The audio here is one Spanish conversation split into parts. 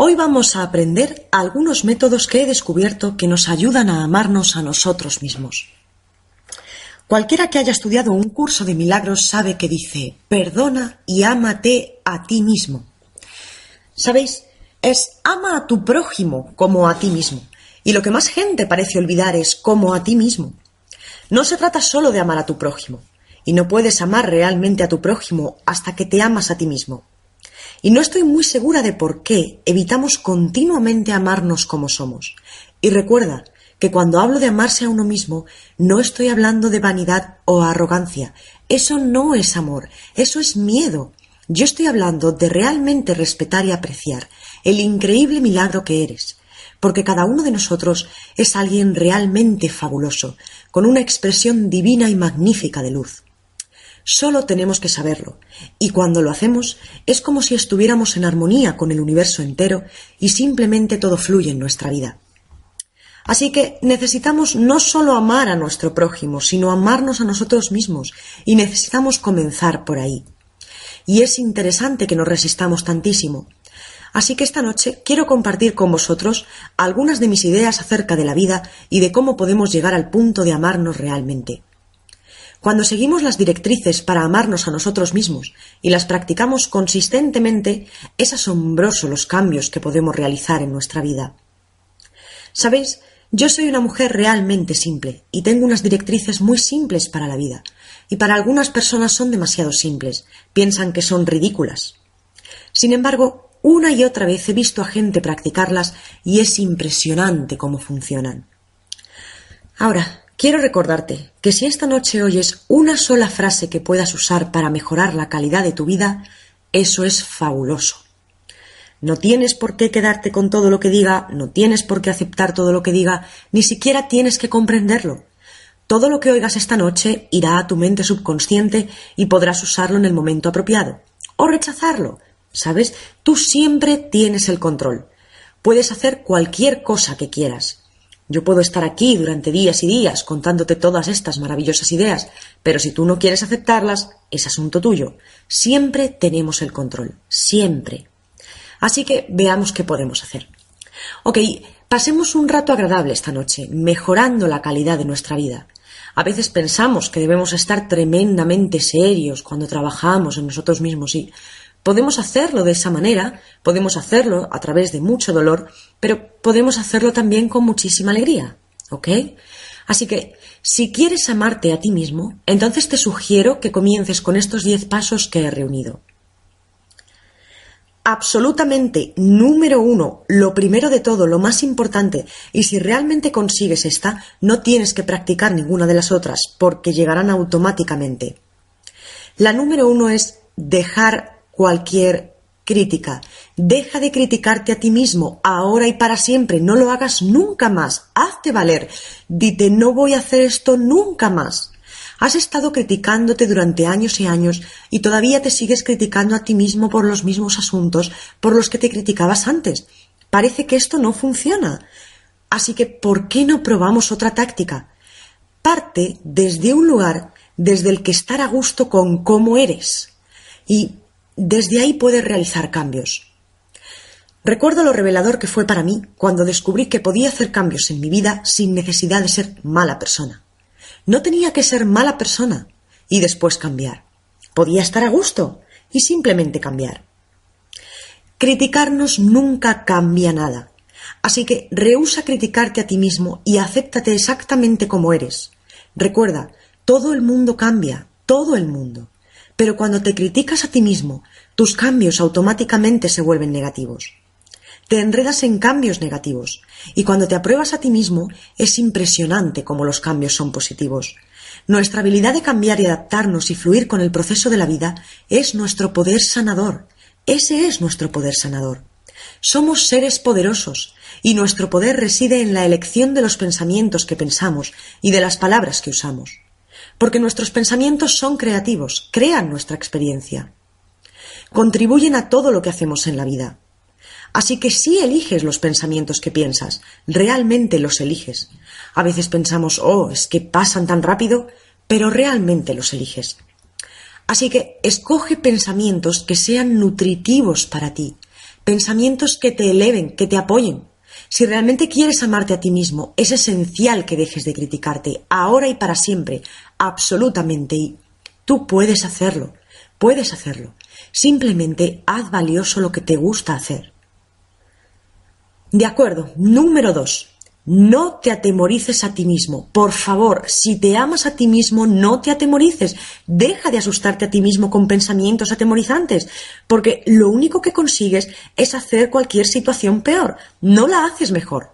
Hoy vamos a aprender algunos métodos que he descubierto que nos ayudan a amarnos a nosotros mismos. Cualquiera que haya estudiado un curso de milagros sabe que dice, perdona y ámate a ti mismo. ¿Sabéis? Es ama a tu prójimo como a ti mismo. Y lo que más gente parece olvidar es como a ti mismo. No se trata solo de amar a tu prójimo. Y no puedes amar realmente a tu prójimo hasta que te amas a ti mismo. Y no estoy muy segura de por qué evitamos continuamente amarnos como somos. Y recuerda que cuando hablo de amarse a uno mismo, no estoy hablando de vanidad o arrogancia. Eso no es amor, eso es miedo. Yo estoy hablando de realmente respetar y apreciar el increíble milagro que eres, porque cada uno de nosotros es alguien realmente fabuloso, con una expresión divina y magnífica de luz. Solo tenemos que saberlo, y cuando lo hacemos es como si estuviéramos en armonía con el universo entero y simplemente todo fluye en nuestra vida. Así que necesitamos no solo amar a nuestro prójimo, sino amarnos a nosotros mismos, y necesitamos comenzar por ahí. Y es interesante que nos resistamos tantísimo. Así que esta noche quiero compartir con vosotros algunas de mis ideas acerca de la vida y de cómo podemos llegar al punto de amarnos realmente. Cuando seguimos las directrices para amarnos a nosotros mismos y las practicamos consistentemente, es asombroso los cambios que podemos realizar en nuestra vida. Sabéis, yo soy una mujer realmente simple y tengo unas directrices muy simples para la vida, y para algunas personas son demasiado simples, piensan que son ridículas. Sin embargo, una y otra vez he visto a gente practicarlas y es impresionante cómo funcionan. Ahora, Quiero recordarte que si esta noche oyes una sola frase que puedas usar para mejorar la calidad de tu vida, eso es fabuloso. No tienes por qué quedarte con todo lo que diga, no tienes por qué aceptar todo lo que diga, ni siquiera tienes que comprenderlo. Todo lo que oigas esta noche irá a tu mente subconsciente y podrás usarlo en el momento apropiado. O rechazarlo. ¿Sabes? Tú siempre tienes el control. Puedes hacer cualquier cosa que quieras. Yo puedo estar aquí durante días y días contándote todas estas maravillosas ideas, pero si tú no quieres aceptarlas, es asunto tuyo. Siempre tenemos el control, siempre. Así que veamos qué podemos hacer. Ok, pasemos un rato agradable esta noche, mejorando la calidad de nuestra vida. A veces pensamos que debemos estar tremendamente serios cuando trabajamos en nosotros mismos y Podemos hacerlo de esa manera, podemos hacerlo a través de mucho dolor, pero podemos hacerlo también con muchísima alegría. ¿Ok? Así que, si quieres amarte a ti mismo, entonces te sugiero que comiences con estos diez pasos que he reunido. Absolutamente número uno, lo primero de todo, lo más importante, y si realmente consigues esta, no tienes que practicar ninguna de las otras, porque llegarán automáticamente. La número uno es dejar cualquier crítica. Deja de criticarte a ti mismo, ahora y para siempre. No lo hagas nunca más. Hazte valer. Dite, no voy a hacer esto nunca más. Has estado criticándote durante años y años y todavía te sigues criticando a ti mismo por los mismos asuntos por los que te criticabas antes. Parece que esto no funciona. Así que, ¿por qué no probamos otra táctica? Parte desde un lugar desde el que estar a gusto con cómo eres. Y desde ahí puedes realizar cambios. Recuerdo lo revelador que fue para mí cuando descubrí que podía hacer cambios en mi vida sin necesidad de ser mala persona. No tenía que ser mala persona y después cambiar. Podía estar a gusto y simplemente cambiar. Criticarnos nunca cambia nada. Así que rehúsa criticarte a ti mismo y acéptate exactamente como eres. Recuerda, todo el mundo cambia, todo el mundo. Pero cuando te criticas a ti mismo, tus cambios automáticamente se vuelven negativos. Te enredas en cambios negativos y cuando te apruebas a ti mismo es impresionante cómo los cambios son positivos. Nuestra habilidad de cambiar y adaptarnos y fluir con el proceso de la vida es nuestro poder sanador. Ese es nuestro poder sanador. Somos seres poderosos y nuestro poder reside en la elección de los pensamientos que pensamos y de las palabras que usamos. Porque nuestros pensamientos son creativos, crean nuestra experiencia. Contribuyen a todo lo que hacemos en la vida. Así que si eliges los pensamientos que piensas, realmente los eliges. A veces pensamos, oh, es que pasan tan rápido, pero realmente los eliges. Así que escoge pensamientos que sean nutritivos para ti, pensamientos que te eleven, que te apoyen. Si realmente quieres amarte a ti mismo, es esencial que dejes de criticarte, ahora y para siempre, absolutamente. Y tú puedes hacerlo, puedes hacerlo. Simplemente haz valioso lo que te gusta hacer. De acuerdo. Número dos. No te atemorices a ti mismo. Por favor, si te amas a ti mismo, no te atemorices. Deja de asustarte a ti mismo con pensamientos atemorizantes, porque lo único que consigues es hacer cualquier situación peor. No la haces mejor.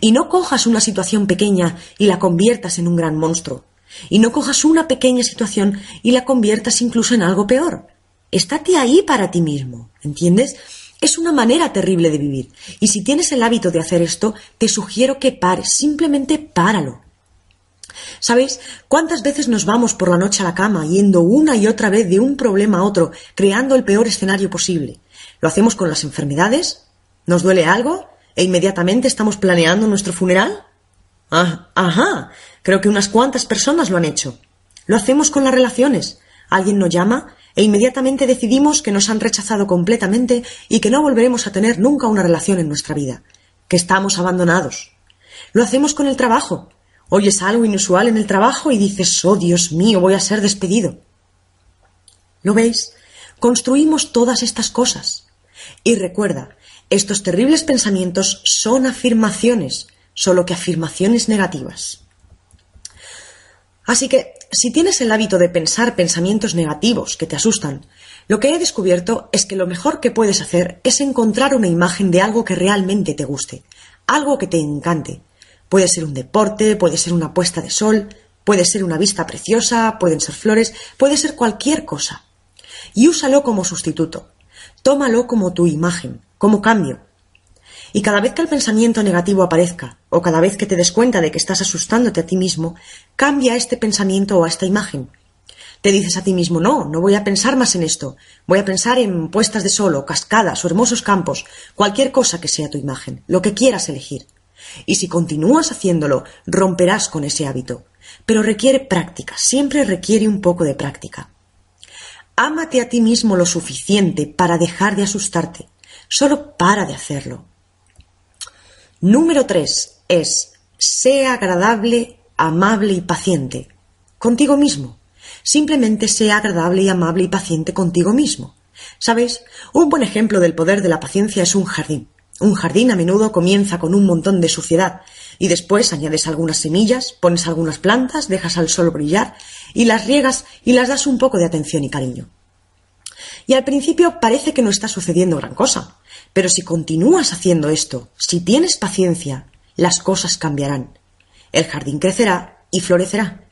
Y no cojas una situación pequeña y la conviertas en un gran monstruo. Y no cojas una pequeña situación y la conviertas incluso en algo peor. Estate ahí para ti mismo, ¿entiendes? Es una manera terrible de vivir. Y si tienes el hábito de hacer esto, te sugiero que pares, simplemente páralo. ¿Sabéis cuántas veces nos vamos por la noche a la cama yendo una y otra vez de un problema a otro, creando el peor escenario posible? ¿Lo hacemos con las enfermedades? ¿Nos duele algo? ¿E inmediatamente estamos planeando nuestro funeral? Ah, ajá. Creo que unas cuantas personas lo han hecho. Lo hacemos con las relaciones. Alguien nos llama e inmediatamente decidimos que nos han rechazado completamente y que no volveremos a tener nunca una relación en nuestra vida, que estamos abandonados. Lo hacemos con el trabajo. Oyes algo inusual en el trabajo y dices, oh Dios mío, voy a ser despedido. ¿Lo veis? Construimos todas estas cosas. Y recuerda, estos terribles pensamientos son afirmaciones, solo que afirmaciones negativas. Así que si tienes el hábito de pensar pensamientos negativos que te asustan, lo que he descubierto es que lo mejor que puedes hacer es encontrar una imagen de algo que realmente te guste, algo que te encante. Puede ser un deporte, puede ser una puesta de sol, puede ser una vista preciosa, pueden ser flores, puede ser cualquier cosa. Y úsalo como sustituto. Tómalo como tu imagen, como cambio, y cada vez que el pensamiento negativo aparezca, o cada vez que te des cuenta de que estás asustándote a ti mismo, cambia este pensamiento o a esta imagen. Te dices a ti mismo, no, no voy a pensar más en esto, voy a pensar en puestas de sol o cascadas o hermosos campos, cualquier cosa que sea tu imagen, lo que quieras elegir. Y si continúas haciéndolo, romperás con ese hábito. Pero requiere práctica, siempre requiere un poco de práctica. Ámate a ti mismo lo suficiente para dejar de asustarte. Solo para de hacerlo. Número tres es sea agradable, amable y paciente contigo mismo. Simplemente sea agradable y amable y paciente contigo mismo. ¿Sabéis? Un buen ejemplo del poder de la paciencia es un jardín. Un jardín a menudo comienza con un montón de suciedad y después añades algunas semillas, pones algunas plantas, dejas al sol brillar y las riegas y las das un poco de atención y cariño. Y al principio parece que no está sucediendo gran cosa, pero si continúas haciendo esto, si tienes paciencia, las cosas cambiarán. El jardín crecerá y florecerá.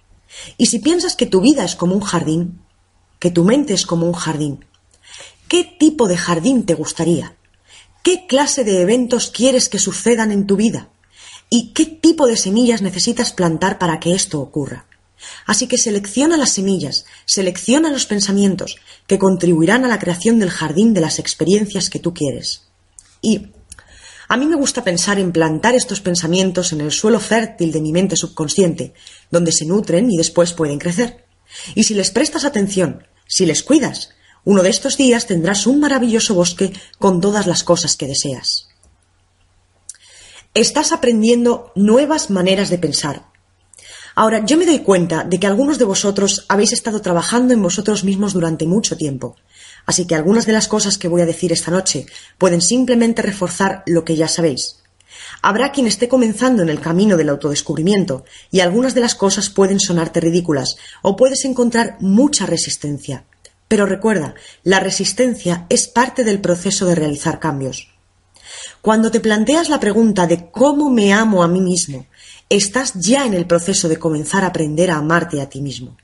Y si piensas que tu vida es como un jardín, que tu mente es como un jardín, ¿qué tipo de jardín te gustaría? ¿Qué clase de eventos quieres que sucedan en tu vida? ¿Y qué tipo de semillas necesitas plantar para que esto ocurra? Así que selecciona las semillas, selecciona los pensamientos que contribuirán a la creación del jardín de las experiencias que tú quieres. Y a mí me gusta pensar en plantar estos pensamientos en el suelo fértil de mi mente subconsciente, donde se nutren y después pueden crecer. Y si les prestas atención, si les cuidas, uno de estos días tendrás un maravilloso bosque con todas las cosas que deseas. Estás aprendiendo nuevas maneras de pensar, Ahora, yo me doy cuenta de que algunos de vosotros habéis estado trabajando en vosotros mismos durante mucho tiempo. Así que algunas de las cosas que voy a decir esta noche pueden simplemente reforzar lo que ya sabéis. Habrá quien esté comenzando en el camino del autodescubrimiento y algunas de las cosas pueden sonarte ridículas o puedes encontrar mucha resistencia. Pero recuerda, la resistencia es parte del proceso de realizar cambios. Cuando te planteas la pregunta de cómo me amo a mí mismo estás ya en el proceso de comenzar a aprender a amarte a ti mismo.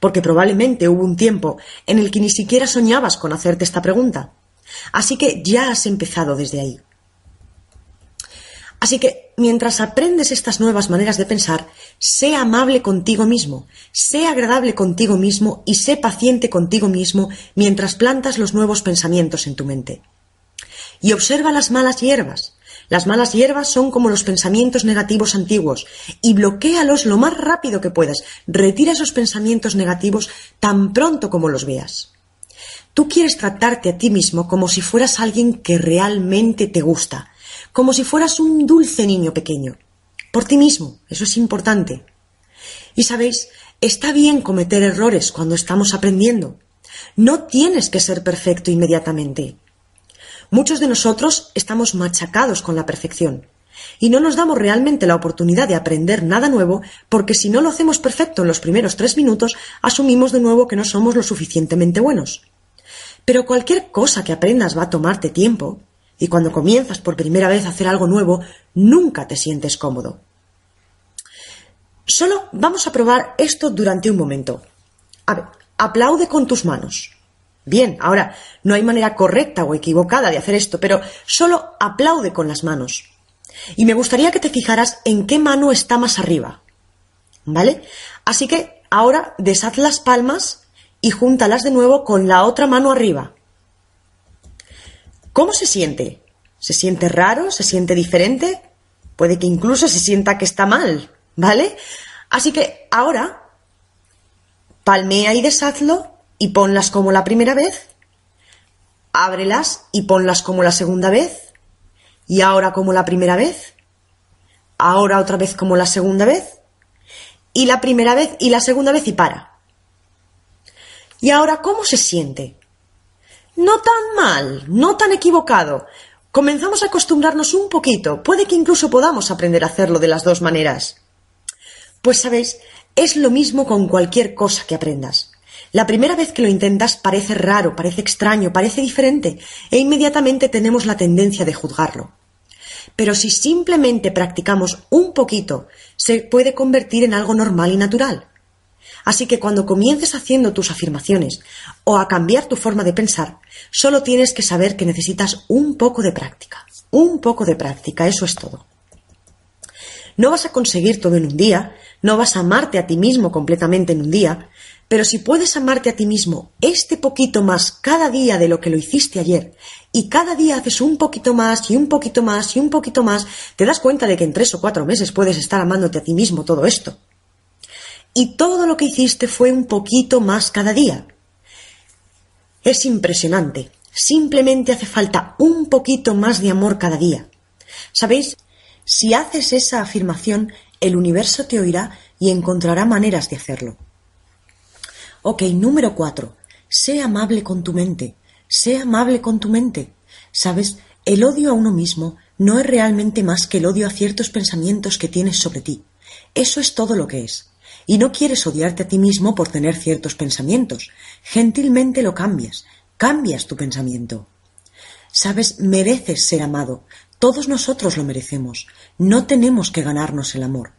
Porque probablemente hubo un tiempo en el que ni siquiera soñabas con hacerte esta pregunta. Así que ya has empezado desde ahí. Así que mientras aprendes estas nuevas maneras de pensar, sé amable contigo mismo, sé agradable contigo mismo y sé paciente contigo mismo mientras plantas los nuevos pensamientos en tu mente. Y observa las malas hierbas. Las malas hierbas son como los pensamientos negativos antiguos y bloquéalos lo más rápido que puedas. Retira esos pensamientos negativos tan pronto como los veas. Tú quieres tratarte a ti mismo como si fueras alguien que realmente te gusta, como si fueras un dulce niño pequeño. Por ti mismo, eso es importante. Y sabéis, está bien cometer errores cuando estamos aprendiendo. No tienes que ser perfecto inmediatamente. Muchos de nosotros estamos machacados con la perfección y no nos damos realmente la oportunidad de aprender nada nuevo porque si no lo hacemos perfecto en los primeros tres minutos, asumimos de nuevo que no somos lo suficientemente buenos. Pero cualquier cosa que aprendas va a tomarte tiempo y cuando comienzas por primera vez a hacer algo nuevo, nunca te sientes cómodo. Solo vamos a probar esto durante un momento. A ver, aplaude con tus manos. Bien, ahora no hay manera correcta o equivocada de hacer esto, pero solo aplaude con las manos. Y me gustaría que te fijaras en qué mano está más arriba. ¿Vale? Así que ahora deshaz las palmas y júntalas de nuevo con la otra mano arriba. ¿Cómo se siente? ¿Se siente raro? ¿Se siente diferente? Puede que incluso se sienta que está mal, ¿vale? Así que ahora palmea y deshazlo y ponlas como la primera vez. Ábrelas y ponlas como la segunda vez. Y ahora como la primera vez. Ahora otra vez como la segunda vez. Y la primera vez y la segunda vez y para. Y ahora, ¿cómo se siente? No tan mal, no tan equivocado. Comenzamos a acostumbrarnos un poquito. Puede que incluso podamos aprender a hacerlo de las dos maneras. Pues sabéis, es lo mismo con cualquier cosa que aprendas. La primera vez que lo intentas parece raro, parece extraño, parece diferente, e inmediatamente tenemos la tendencia de juzgarlo. Pero si simplemente practicamos un poquito, se puede convertir en algo normal y natural. Así que cuando comiences haciendo tus afirmaciones o a cambiar tu forma de pensar, solo tienes que saber que necesitas un poco de práctica. Un poco de práctica, eso es todo. No vas a conseguir todo en un día, no vas a amarte a ti mismo completamente en un día, pero si puedes amarte a ti mismo este poquito más cada día de lo que lo hiciste ayer, y cada día haces un poquito más y un poquito más y un poquito más, te das cuenta de que en tres o cuatro meses puedes estar amándote a ti mismo todo esto y todo lo que hiciste fue un poquito más cada día. Es impresionante. Simplemente hace falta un poquito más de amor cada día. ¿Sabéis? Si haces esa afirmación, el universo te oirá y encontrará maneras de hacerlo. Ok, número cuatro. Sé amable con tu mente. Sé amable con tu mente. ¿Sabes? El odio a uno mismo no es realmente más que el odio a ciertos pensamientos que tienes sobre ti. Eso es todo lo que es y no quieres odiarte a ti mismo por tener ciertos pensamientos. Gentilmente lo cambias, cambias tu pensamiento. Sabes, mereces ser amado. Todos nosotros lo merecemos. No tenemos que ganarnos el amor.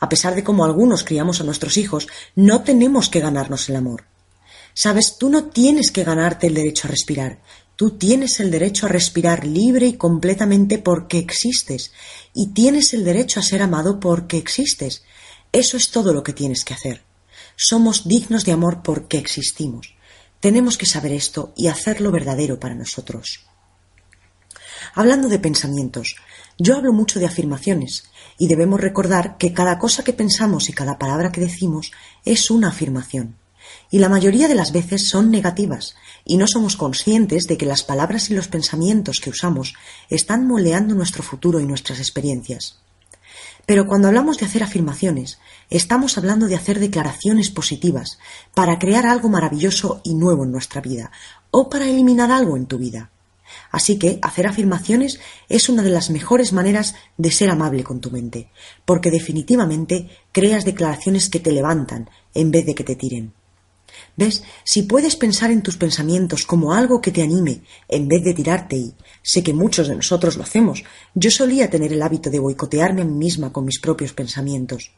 A pesar de cómo algunos criamos a nuestros hijos, no tenemos que ganarnos el amor. Sabes, tú no tienes que ganarte el derecho a respirar. Tú tienes el derecho a respirar libre y completamente porque existes. Y tienes el derecho a ser amado porque existes. Eso es todo lo que tienes que hacer. Somos dignos de amor porque existimos. Tenemos que saber esto y hacerlo verdadero para nosotros. Hablando de pensamientos, yo hablo mucho de afirmaciones y debemos recordar que cada cosa que pensamos y cada palabra que decimos es una afirmación. Y la mayoría de las veces son negativas y no somos conscientes de que las palabras y los pensamientos que usamos están moleando nuestro futuro y nuestras experiencias. Pero cuando hablamos de hacer afirmaciones, estamos hablando de hacer declaraciones positivas para crear algo maravilloso y nuevo en nuestra vida o para eliminar algo en tu vida. Así que hacer afirmaciones es una de las mejores maneras de ser amable con tu mente, porque definitivamente creas declaraciones que te levantan en vez de que te tiren. ¿Ves? Si puedes pensar en tus pensamientos como algo que te anime en vez de tirarte y sé que muchos de nosotros lo hacemos, yo solía tener el hábito de boicotearme a mí misma con mis propios pensamientos.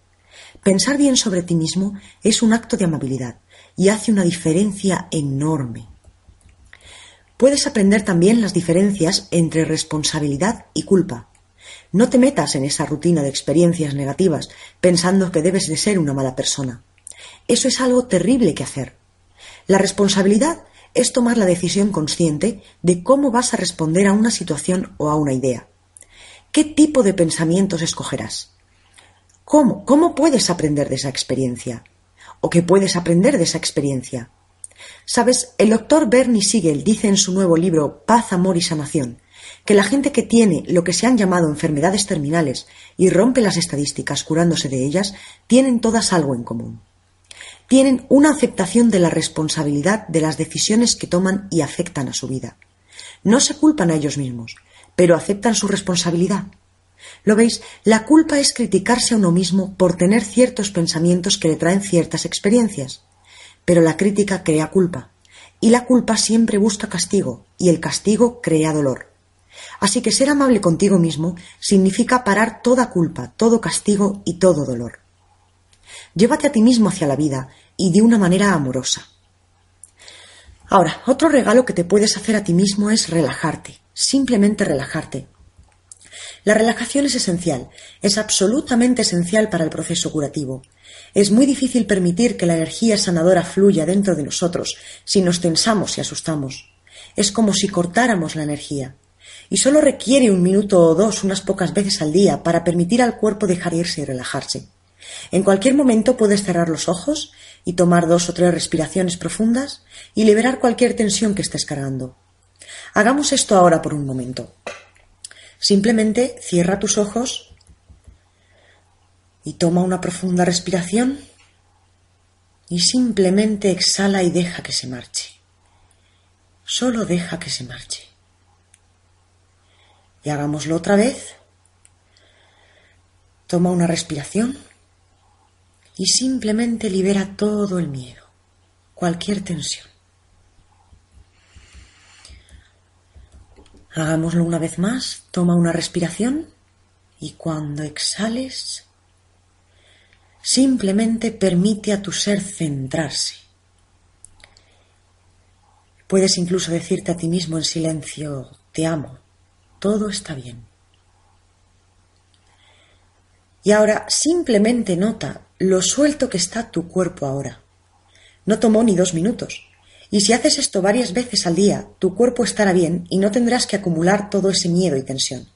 Pensar bien sobre ti mismo es un acto de amabilidad y hace una diferencia enorme. Puedes aprender también las diferencias entre responsabilidad y culpa. No te metas en esa rutina de experiencias negativas pensando que debes de ser una mala persona. Eso es algo terrible que hacer. La responsabilidad es tomar la decisión consciente de cómo vas a responder a una situación o a una idea. ¿Qué tipo de pensamientos escogerás? ¿Cómo? ¿Cómo puedes aprender de esa experiencia? ¿O qué puedes aprender de esa experiencia? Sabes, el doctor Bernie Siegel dice en su nuevo libro Paz, Amor y Sanación que la gente que tiene lo que se han llamado enfermedades terminales y rompe las estadísticas curándose de ellas, tienen todas algo en común. Tienen una aceptación de la responsabilidad de las decisiones que toman y afectan a su vida. No se culpan a ellos mismos, pero aceptan su responsabilidad. ¿Lo veis? La culpa es criticarse a uno mismo por tener ciertos pensamientos que le traen ciertas experiencias. Pero la crítica crea culpa, y la culpa siempre busca castigo, y el castigo crea dolor. Así que ser amable contigo mismo significa parar toda culpa, todo castigo y todo dolor. Llévate a ti mismo hacia la vida y de una manera amorosa. Ahora, otro regalo que te puedes hacer a ti mismo es relajarte, simplemente relajarte. La relajación es esencial, es absolutamente esencial para el proceso curativo. Es muy difícil permitir que la energía sanadora fluya dentro de nosotros si nos tensamos y asustamos. Es como si cortáramos la energía. Y solo requiere un minuto o dos unas pocas veces al día para permitir al cuerpo dejar irse y relajarse. En cualquier momento puedes cerrar los ojos y tomar dos o tres respiraciones profundas y liberar cualquier tensión que estés cargando. Hagamos esto ahora por un momento. Simplemente cierra tus ojos y toma una profunda respiración y simplemente exhala y deja que se marche. Solo deja que se marche. Y hagámoslo otra vez. Toma una respiración y simplemente libera todo el miedo, cualquier tensión. Hagámoslo una vez más. Toma una respiración y cuando exhales, Simplemente permite a tu ser centrarse. Puedes incluso decirte a ti mismo en silencio, te amo, todo está bien. Y ahora simplemente nota lo suelto que está tu cuerpo ahora. No tomó ni dos minutos. Y si haces esto varias veces al día, tu cuerpo estará bien y no tendrás que acumular todo ese miedo y tensión.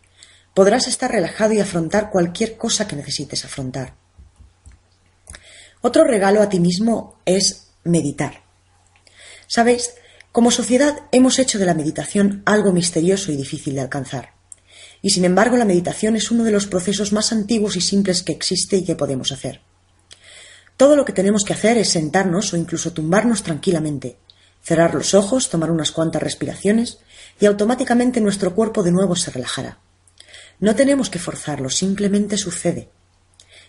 Podrás estar relajado y afrontar cualquier cosa que necesites afrontar. Otro regalo a ti mismo es meditar. Sabéis, como sociedad hemos hecho de la meditación algo misterioso y difícil de alcanzar. Y sin embargo la meditación es uno de los procesos más antiguos y simples que existe y que podemos hacer. Todo lo que tenemos que hacer es sentarnos o incluso tumbarnos tranquilamente, cerrar los ojos, tomar unas cuantas respiraciones y automáticamente nuestro cuerpo de nuevo se relajará. No tenemos que forzarlo, simplemente sucede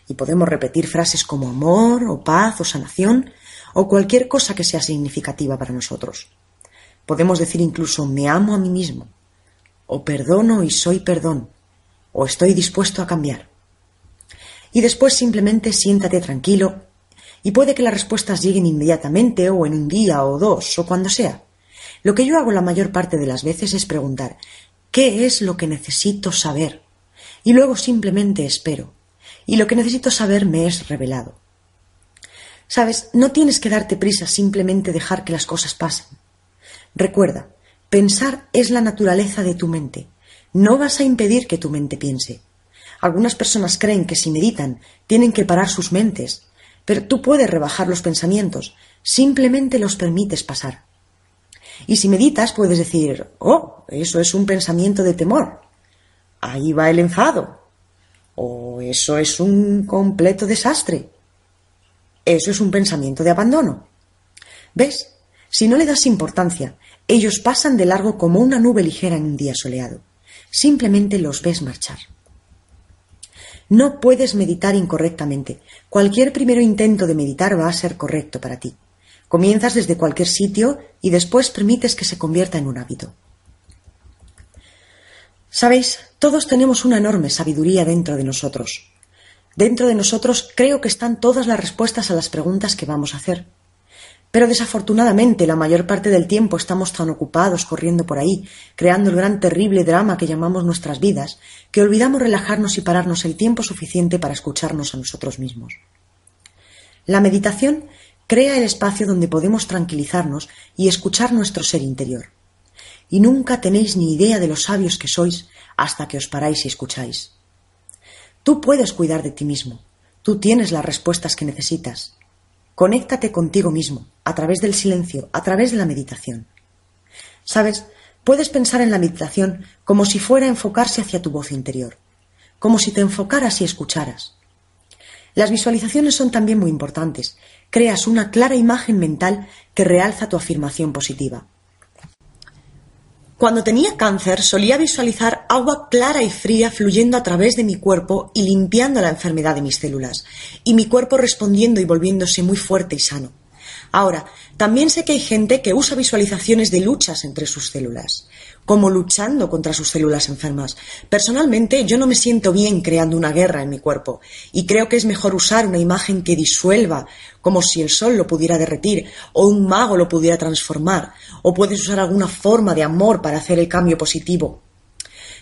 y podemos repetir frases como amor o paz o sanación o cualquier cosa que sea significativa para nosotros. Podemos decir incluso me amo a mí mismo o perdono y soy perdón o estoy dispuesto a cambiar. Y después simplemente siéntate tranquilo y puede que las respuestas lleguen inmediatamente o en un día o dos o cuando sea. Lo que yo hago la mayor parte de las veces es preguntar ¿qué es lo que necesito saber? Y luego simplemente espero y lo que necesito saber me es revelado. Sabes, no tienes que darte prisa simplemente dejar que las cosas pasen. Recuerda, pensar es la naturaleza de tu mente. No vas a impedir que tu mente piense. Algunas personas creen que si meditan tienen que parar sus mentes, pero tú puedes rebajar los pensamientos, simplemente los permites pasar. Y si meditas puedes decir, oh, eso es un pensamiento de temor. Ahí va el enfado, o eso es un completo desastre. Eso es un pensamiento de abandono. ¿Ves? Si no le das importancia, ellos pasan de largo como una nube ligera en un día soleado. Simplemente los ves marchar. No puedes meditar incorrectamente. Cualquier primer intento de meditar va a ser correcto para ti. Comienzas desde cualquier sitio y después permites que se convierta en un hábito. Sabéis, todos tenemos una enorme sabiduría dentro de nosotros. Dentro de nosotros creo que están todas las respuestas a las preguntas que vamos a hacer. Pero desafortunadamente la mayor parte del tiempo estamos tan ocupados corriendo por ahí, creando el gran terrible drama que llamamos nuestras vidas, que olvidamos relajarnos y pararnos el tiempo suficiente para escucharnos a nosotros mismos. La meditación crea el espacio donde podemos tranquilizarnos y escuchar nuestro ser interior. Y nunca tenéis ni idea de lo sabios que sois hasta que os paráis y escucháis. Tú puedes cuidar de ti mismo, tú tienes las respuestas que necesitas, Conéctate contigo mismo, a través del silencio, a través de la meditación. Sabes, puedes pensar en la meditación como si fuera enfocarse hacia tu voz interior, como si te enfocaras y escucharas. Las visualizaciones son también muy importantes. Creas una clara imagen mental que realza tu afirmación positiva. Cuando tenía cáncer solía visualizar agua clara y fría fluyendo a través de mi cuerpo y limpiando la enfermedad de mis células, y mi cuerpo respondiendo y volviéndose muy fuerte y sano. Ahora, también sé que hay gente que usa visualizaciones de luchas entre sus células como luchando contra sus células enfermas. Personalmente, yo no me siento bien creando una guerra en mi cuerpo y creo que es mejor usar una imagen que disuelva, como si el sol lo pudiera derretir o un mago lo pudiera transformar, o puedes usar alguna forma de amor para hacer el cambio positivo.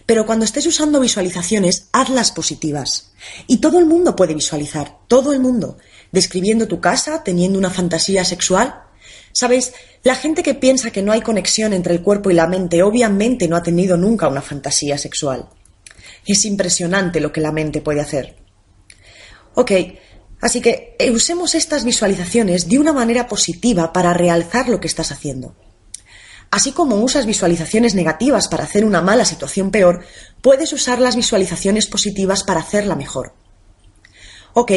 Pero cuando estés usando visualizaciones, hazlas positivas. Y todo el mundo puede visualizar, todo el mundo, describiendo tu casa, teniendo una fantasía sexual, Sabéis, la gente que piensa que no hay conexión entre el cuerpo y la mente obviamente no ha tenido nunca una fantasía sexual. Es impresionante lo que la mente puede hacer. Ok, así que eh, usemos estas visualizaciones de una manera positiva para realzar lo que estás haciendo. Así como usas visualizaciones negativas para hacer una mala situación peor, puedes usar las visualizaciones positivas para hacerla mejor. Ok,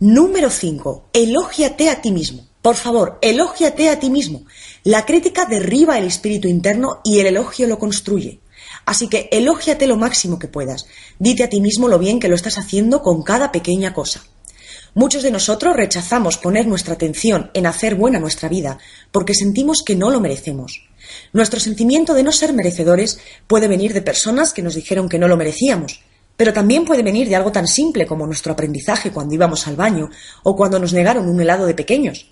número 5. Elógiate a ti mismo. Por favor, elógiate a ti mismo. La crítica derriba el espíritu interno y el elogio lo construye. Así que elógiate lo máximo que puedas. Dite a ti mismo lo bien que lo estás haciendo con cada pequeña cosa. Muchos de nosotros rechazamos poner nuestra atención en hacer buena nuestra vida porque sentimos que no lo merecemos. Nuestro sentimiento de no ser merecedores puede venir de personas que nos dijeron que no lo merecíamos, pero también puede venir de algo tan simple como nuestro aprendizaje cuando íbamos al baño o cuando nos negaron un helado de pequeños.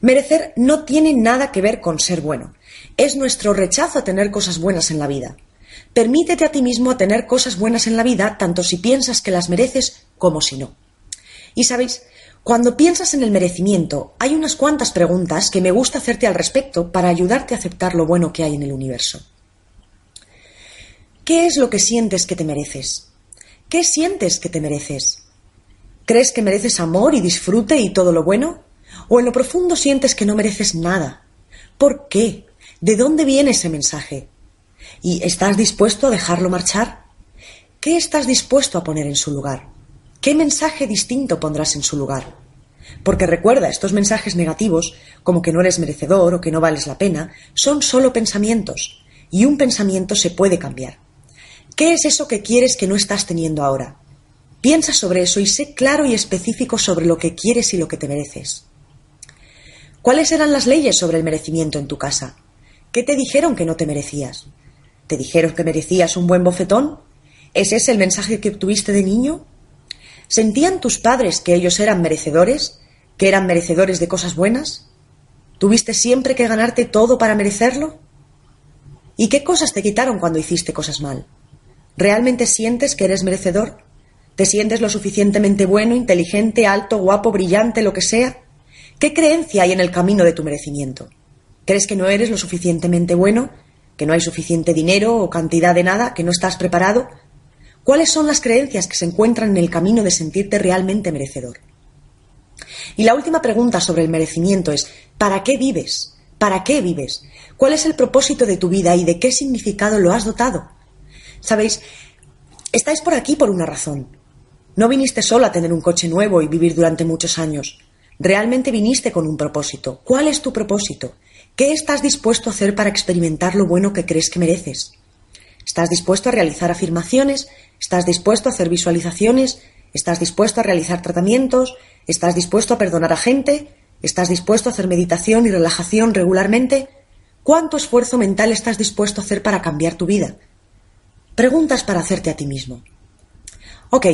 Merecer no tiene nada que ver con ser bueno. Es nuestro rechazo a tener cosas buenas en la vida. Permítete a ti mismo a tener cosas buenas en la vida, tanto si piensas que las mereces como si no. Y sabéis, cuando piensas en el merecimiento, hay unas cuantas preguntas que me gusta hacerte al respecto para ayudarte a aceptar lo bueno que hay en el universo. ¿Qué es lo que sientes que te mereces? ¿Qué sientes que te mereces? ¿Crees que mereces amor y disfrute y todo lo bueno? O en lo profundo sientes que no mereces nada. ¿Por qué? ¿De dónde viene ese mensaje? ¿Y estás dispuesto a dejarlo marchar? ¿Qué estás dispuesto a poner en su lugar? ¿Qué mensaje distinto pondrás en su lugar? Porque recuerda, estos mensajes negativos, como que no eres merecedor o que no vales la pena, son solo pensamientos, y un pensamiento se puede cambiar. ¿Qué es eso que quieres que no estás teniendo ahora? Piensa sobre eso y sé claro y específico sobre lo que quieres y lo que te mereces. ¿Cuáles eran las leyes sobre el merecimiento en tu casa? ¿Qué te dijeron que no te merecías? ¿Te dijeron que merecías un buen bofetón? ¿Es ese el mensaje que obtuviste de niño? ¿Sentían tus padres que ellos eran merecedores? ¿Que eran merecedores de cosas buenas? ¿Tuviste siempre que ganarte todo para merecerlo? ¿Y qué cosas te quitaron cuando hiciste cosas mal? ¿Realmente sientes que eres merecedor? ¿Te sientes lo suficientemente bueno, inteligente, alto, guapo, brillante, lo que sea? ¿Qué creencia hay en el camino de tu merecimiento? ¿Crees que no eres lo suficientemente bueno? ¿Que no hay suficiente dinero o cantidad de nada? ¿Que no estás preparado? ¿Cuáles son las creencias que se encuentran en el camino de sentirte realmente merecedor? Y la última pregunta sobre el merecimiento es ¿para qué vives? ¿Para qué vives? ¿Cuál es el propósito de tu vida y de qué significado lo has dotado? Sabéis, estáis por aquí por una razón. No viniste solo a tener un coche nuevo y vivir durante muchos años. Realmente viniste con un propósito. ¿Cuál es tu propósito? ¿Qué estás dispuesto a hacer para experimentar lo bueno que crees que mereces? ¿Estás dispuesto a realizar afirmaciones? ¿Estás dispuesto a hacer visualizaciones? ¿Estás dispuesto a realizar tratamientos? ¿Estás dispuesto a perdonar a gente? ¿Estás dispuesto a hacer meditación y relajación regularmente? ¿Cuánto esfuerzo mental estás dispuesto a hacer para cambiar tu vida? Preguntas para hacerte a ti mismo. Ok,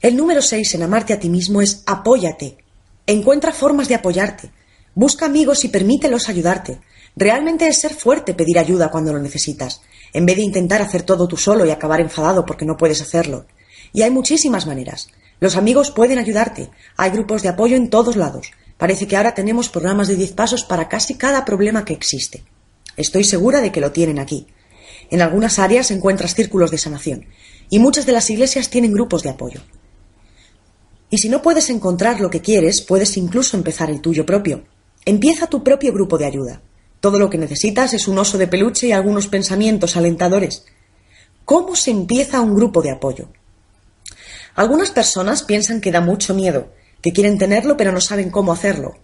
el número 6 en amarte a ti mismo es apóyate, Encuentra formas de apoyarte. Busca amigos y permítelos ayudarte. Realmente es ser fuerte pedir ayuda cuando lo necesitas, en vez de intentar hacer todo tú solo y acabar enfadado porque no puedes hacerlo. Y hay muchísimas maneras. Los amigos pueden ayudarte. Hay grupos de apoyo en todos lados. Parece que ahora tenemos programas de 10 pasos para casi cada problema que existe. Estoy segura de que lo tienen aquí. En algunas áreas encuentras círculos de sanación y muchas de las iglesias tienen grupos de apoyo. Y si no puedes encontrar lo que quieres, puedes incluso empezar el tuyo propio. Empieza tu propio grupo de ayuda. Todo lo que necesitas es un oso de peluche y algunos pensamientos alentadores. ¿Cómo se empieza un grupo de apoyo? Algunas personas piensan que da mucho miedo, que quieren tenerlo pero no saben cómo hacerlo.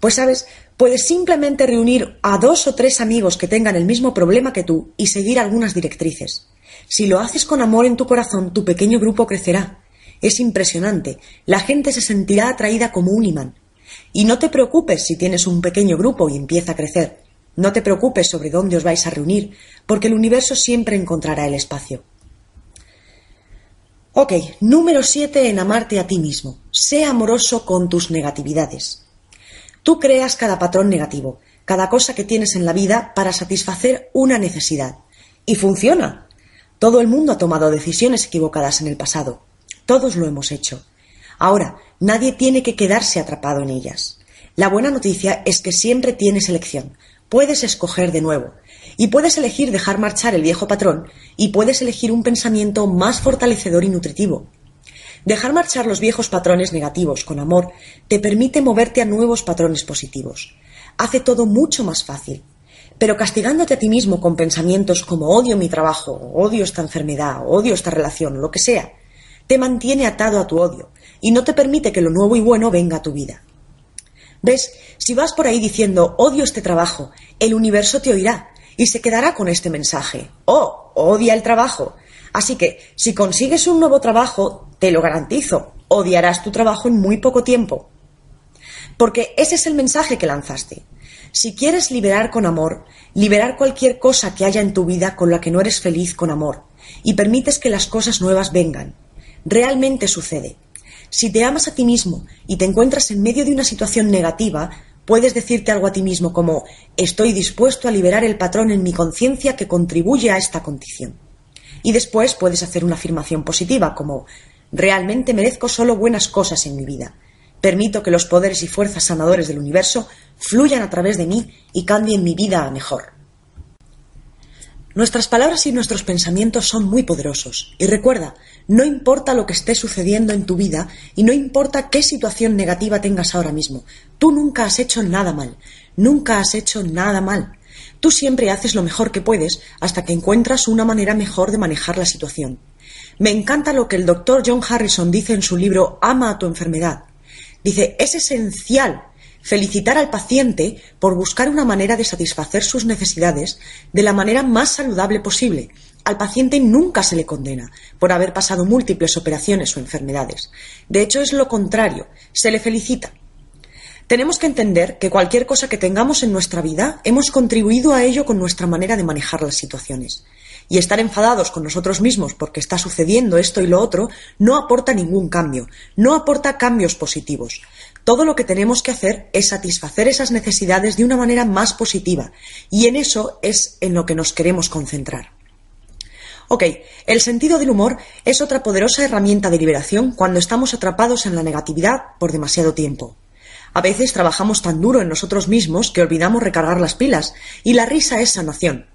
Pues sabes, puedes simplemente reunir a dos o tres amigos que tengan el mismo problema que tú y seguir algunas directrices. Si lo haces con amor en tu corazón, tu pequeño grupo crecerá. Es impresionante. La gente se sentirá atraída como un imán. Y no te preocupes si tienes un pequeño grupo y empieza a crecer. No te preocupes sobre dónde os vais a reunir, porque el universo siempre encontrará el espacio. Ok, número 7 en amarte a ti mismo. Sé amoroso con tus negatividades. Tú creas cada patrón negativo, cada cosa que tienes en la vida para satisfacer una necesidad. Y funciona. Todo el mundo ha tomado decisiones equivocadas en el pasado. Todos lo hemos hecho. Ahora, nadie tiene que quedarse atrapado en ellas. La buena noticia es que siempre tienes elección. Puedes escoger de nuevo. Y puedes elegir dejar marchar el viejo patrón y puedes elegir un pensamiento más fortalecedor y nutritivo. Dejar marchar los viejos patrones negativos con amor te permite moverte a nuevos patrones positivos. Hace todo mucho más fácil. Pero castigándote a ti mismo con pensamientos como odio mi trabajo, odio esta enfermedad, odio esta relación, lo que sea, te mantiene atado a tu odio y no te permite que lo nuevo y bueno venga a tu vida. ¿Ves? Si vas por ahí diciendo odio este trabajo, el universo te oirá y se quedará con este mensaje. Oh, odia el trabajo. Así que, si consigues un nuevo trabajo, te lo garantizo, odiarás tu trabajo en muy poco tiempo. Porque ese es el mensaje que lanzaste. Si quieres liberar con amor, liberar cualquier cosa que haya en tu vida con la que no eres feliz con amor, y permites que las cosas nuevas vengan, realmente sucede. Si te amas a ti mismo y te encuentras en medio de una situación negativa, puedes decirte algo a ti mismo como estoy dispuesto a liberar el patrón en mi conciencia que contribuye a esta condición. Y después puedes hacer una afirmación positiva como realmente merezco solo buenas cosas en mi vida. Permito que los poderes y fuerzas sanadores del universo fluyan a través de mí y cambien mi vida a mejor. Nuestras palabras y nuestros pensamientos son muy poderosos. Y recuerda, no importa lo que esté sucediendo en tu vida y no importa qué situación negativa tengas ahora mismo, tú nunca has hecho nada mal, nunca has hecho nada mal. Tú siempre haces lo mejor que puedes hasta que encuentras una manera mejor de manejar la situación. Me encanta lo que el doctor John Harrison dice en su libro Ama a tu enfermedad. Dice, es esencial felicitar al paciente por buscar una manera de satisfacer sus necesidades de la manera más saludable posible. Al paciente nunca se le condena por haber pasado múltiples operaciones o enfermedades. De hecho, es lo contrario, se le felicita. Tenemos que entender que cualquier cosa que tengamos en nuestra vida hemos contribuido a ello con nuestra manera de manejar las situaciones. Y estar enfadados con nosotros mismos porque está sucediendo esto y lo otro no aporta ningún cambio, no aporta cambios positivos. Todo lo que tenemos que hacer es satisfacer esas necesidades de una manera más positiva, y en eso es en lo que nos queremos concentrar. Ok, el sentido del humor es otra poderosa herramienta de liberación cuando estamos atrapados en la negatividad por demasiado tiempo. A veces trabajamos tan duro en nosotros mismos que olvidamos recargar las pilas, y la risa es sanación.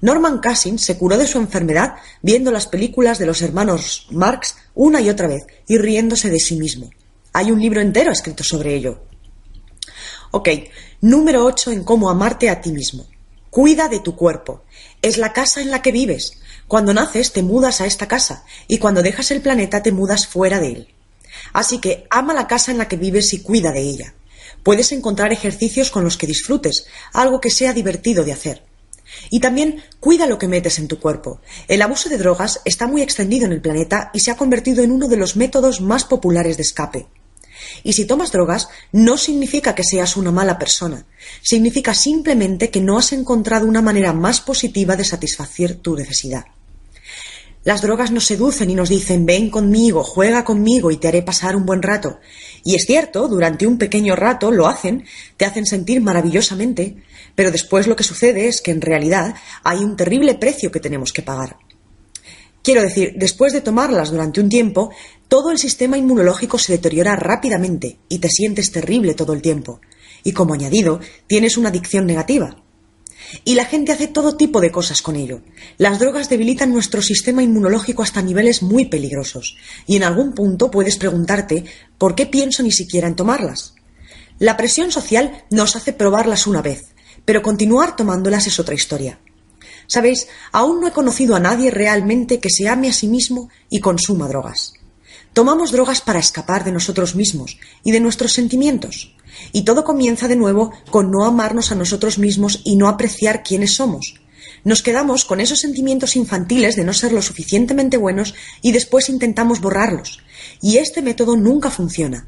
Norman Cassin se curó de su enfermedad viendo las películas de los hermanos Marx una y otra vez y riéndose de sí mismo. Hay un libro entero escrito sobre ello. Ok, número 8 en cómo amarte a ti mismo. Cuida de tu cuerpo. Es la casa en la que vives. Cuando naces te mudas a esta casa y cuando dejas el planeta te mudas fuera de él. Así que ama la casa en la que vives y cuida de ella. Puedes encontrar ejercicios con los que disfrutes, algo que sea divertido de hacer. Y también cuida lo que metes en tu cuerpo. El abuso de drogas está muy extendido en el planeta y se ha convertido en uno de los métodos más populares de escape. Y si tomas drogas, no significa que seas una mala persona. Significa simplemente que no has encontrado una manera más positiva de satisfacer tu necesidad. Las drogas nos seducen y nos dicen ven conmigo, juega conmigo y te haré pasar un buen rato. Y es cierto, durante un pequeño rato lo hacen, te hacen sentir maravillosamente, pero después lo que sucede es que en realidad hay un terrible precio que tenemos que pagar. Quiero decir, después de tomarlas durante un tiempo, todo el sistema inmunológico se deteriora rápidamente y te sientes terrible todo el tiempo. Y como añadido, tienes una adicción negativa. Y la gente hace todo tipo de cosas con ello. Las drogas debilitan nuestro sistema inmunológico hasta niveles muy peligrosos. Y en algún punto puedes preguntarte ¿por qué pienso ni siquiera en tomarlas? La presión social nos hace probarlas una vez, pero continuar tomándolas es otra historia. Sabéis, aún no he conocido a nadie realmente que se ame a sí mismo y consuma drogas. Tomamos drogas para escapar de nosotros mismos y de nuestros sentimientos. Y todo comienza de nuevo con no amarnos a nosotros mismos y no apreciar quiénes somos. Nos quedamos con esos sentimientos infantiles de no ser lo suficientemente buenos y después intentamos borrarlos. Y este método nunca funciona.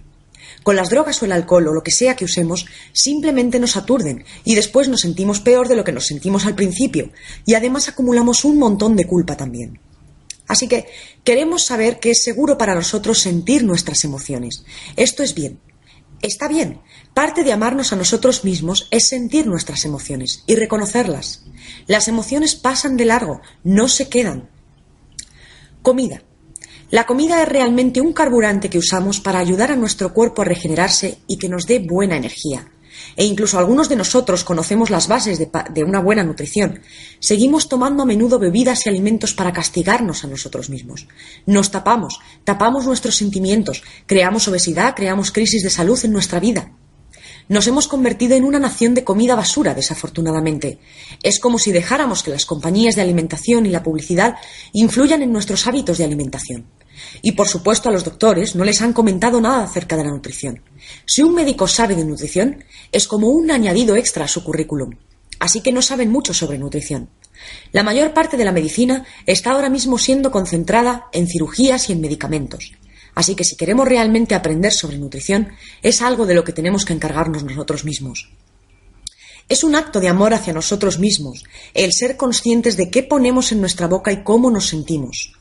Con las drogas o el alcohol o lo que sea que usemos, simplemente nos aturden y después nos sentimos peor de lo que nos sentimos al principio y además acumulamos un montón de culpa también. Así que queremos saber que es seguro para nosotros sentir nuestras emociones. Esto es bien. Está bien, Parte de amarnos a nosotros mismos es sentir nuestras emociones y reconocerlas. Las emociones pasan de largo, no se quedan. Comida. La comida es realmente un carburante que usamos para ayudar a nuestro cuerpo a regenerarse y que nos dé buena energía e incluso algunos de nosotros conocemos las bases de, una buena nutrición, seguimos tomando a menudo bebidas y alimentos para castigarnos a nosotros mismos. Nos tapamos, tapamos nuestros sentimientos, creamos obesidad, creamos crisis de salud en nuestra vida. Nos hemos convertido en una nación de comida basura, desafortunadamente. Es como si dejáramos que las compañías de alimentación y la publicidad influyan en nuestros hábitos de alimentación. Y por supuesto a los doctores no les han comentado nada acerca de la nutrición. Si un médico sabe de nutrición, es como un añadido extra a su currículum. Así que no saben mucho sobre nutrición. La mayor parte de la medicina está ahora mismo siendo concentrada en cirugías y en medicamentos. Así que si queremos realmente aprender sobre nutrición, es algo de lo que tenemos que encargarnos nosotros mismos. Es un acto de amor hacia nosotros mismos, el ser conscientes de qué ponemos en nuestra boca y cómo nos sentimos.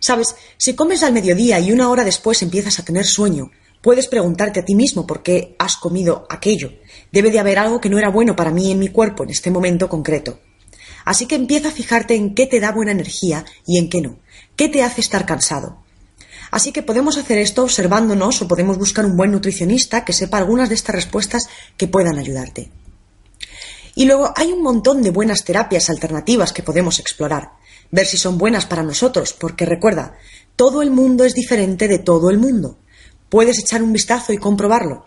Sabes, si comes al mediodía y una hora después empiezas a tener sueño, puedes preguntarte a ti mismo por qué has comido aquello. Debe de haber algo que no era bueno para mí en mi cuerpo en este momento concreto. Así que empieza a fijarte en qué te da buena energía y en qué no, qué te hace estar cansado. Así que podemos hacer esto observándonos o podemos buscar un buen nutricionista que sepa algunas de estas respuestas que puedan ayudarte. Y luego hay un montón de buenas terapias alternativas que podemos explorar ver si son buenas para nosotros, porque recuerda, todo el mundo es diferente de todo el mundo. Puedes echar un vistazo y comprobarlo.